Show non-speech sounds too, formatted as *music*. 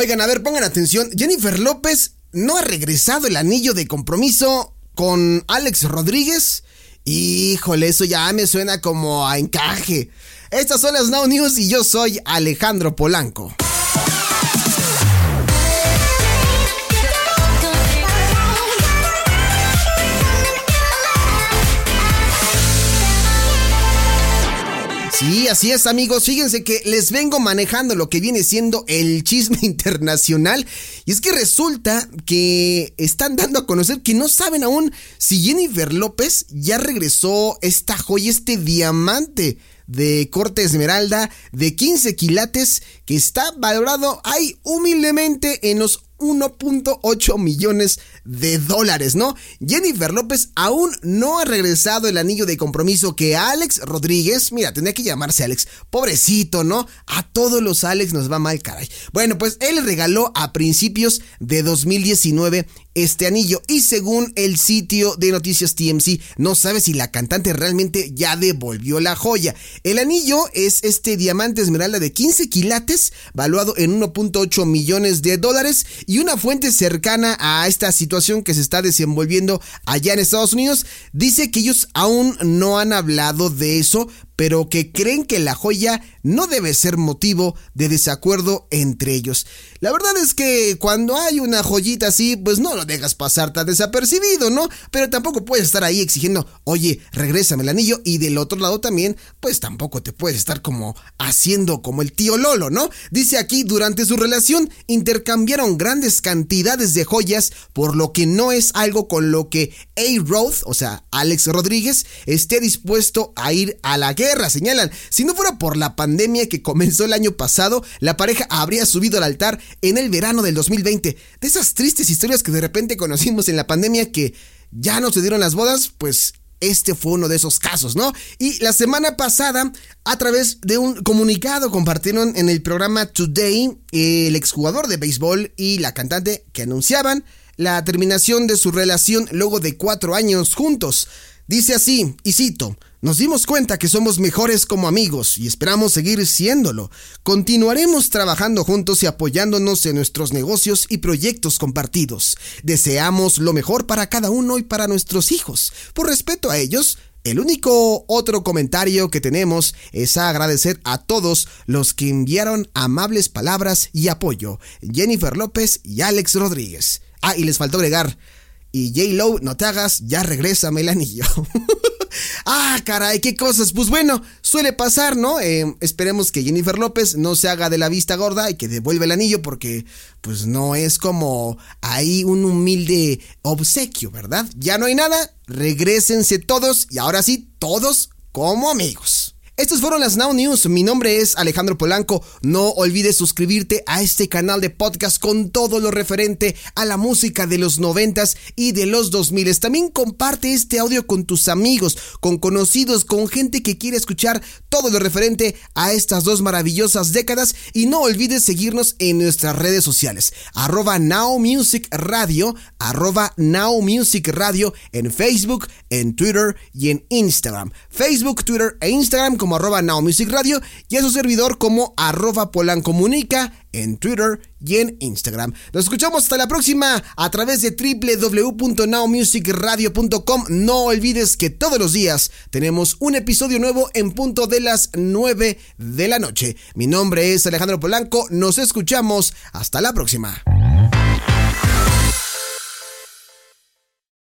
Oigan, a ver, pongan atención. Jennifer López no ha regresado el anillo de compromiso con Alex Rodríguez. Híjole, eso ya me suena como a encaje. Estas son las Now News y yo soy Alejandro Polanco. Sí, así es amigos, fíjense que les vengo manejando lo que viene siendo el chisme *laughs* internacional. Y es que resulta que están dando a conocer que no saben aún si Jennifer López ya regresó esta joya, este diamante de corte esmeralda de 15 quilates que está valorado ahí humildemente en los 1.8 millones de dólares, ¿no? Jennifer López aún no ha regresado el anillo de compromiso que Alex Rodríguez, mira, tenía que llamarse Alex, pobrecito, ¿no? A todos los Alex nos va mal, caray. Bueno, pues él regaló a principios de 2019 este anillo y según el sitio de noticias TMC no sabe si la cantante realmente ya devolvió la joya. El anillo es este diamante esmeralda de 15 quilates valuado en 1.8 millones de dólares y una fuente cercana a esta situación que se está desenvolviendo allá en Estados Unidos dice que ellos aún no han hablado de eso, pero que creen que la joya no debe ser motivo de desacuerdo entre ellos. La verdad es que cuando hay una joyita así, pues no lo dejas pasar tan desapercibido, ¿no? Pero tampoco puedes estar ahí exigiendo, oye, regrésame el anillo, y del otro lado también, pues tampoco te puedes estar como haciendo como el tío Lolo, ¿no? Dice aquí, durante su relación intercambiaron grandes cantidades de joyas, por lo que no es algo con lo que A-Roth, o sea, Alex Rodríguez, esté dispuesto a ir a la guerra señalan. Si no fuera por la pandemia que comenzó el año pasado, la pareja habría subido al altar en el verano del 2020. De esas tristes historias que de repente conocimos en la pandemia que ya no se dieron las bodas, pues este fue uno de esos casos, ¿no? Y la semana pasada, a través de un comunicado, compartieron en el programa Today el exjugador de béisbol y la cantante que anunciaban la terminación de su relación luego de cuatro años juntos. Dice así, y cito, nos dimos cuenta que somos mejores como amigos y esperamos seguir siéndolo. Continuaremos trabajando juntos y apoyándonos en nuestros negocios y proyectos compartidos. Deseamos lo mejor para cada uno y para nuestros hijos. Por respeto a ellos, el único otro comentario que tenemos es agradecer a todos los que enviaron amables palabras y apoyo. Jennifer López y Alex Rodríguez. Ah, y les faltó agregar. Y J. Lowe, no te hagas, ya regresa el anillo. *laughs* ah, caray, qué cosas. Pues bueno, suele pasar, ¿no? Eh, esperemos que Jennifer López no se haga de la vista gorda y que devuelva el anillo porque pues no es como ahí un humilde obsequio, ¿verdad? Ya no hay nada, regresense todos y ahora sí, todos como amigos. Estas fueron las Now News. Mi nombre es Alejandro Polanco. No olvides suscribirte a este canal de podcast con todo lo referente a la música de los noventas y de los 2000. También comparte este audio con tus amigos, con conocidos, con gente que quiere escuchar todo lo referente a estas dos maravillosas décadas. Y no olvides seguirnos en nuestras redes sociales. Arroba Now Music Radio, arroba Now Music Radio en Facebook, en Twitter y en Instagram. Facebook, Twitter e Instagram como arroba Now Music Radio y a su servidor como arroba Polancomunica en Twitter y en Instagram. Nos escuchamos hasta la próxima a través de www.nowmusicradio.com. No olvides que todos los días tenemos un episodio nuevo en punto de las 9 de la noche. Mi nombre es Alejandro Polanco. Nos escuchamos hasta la próxima.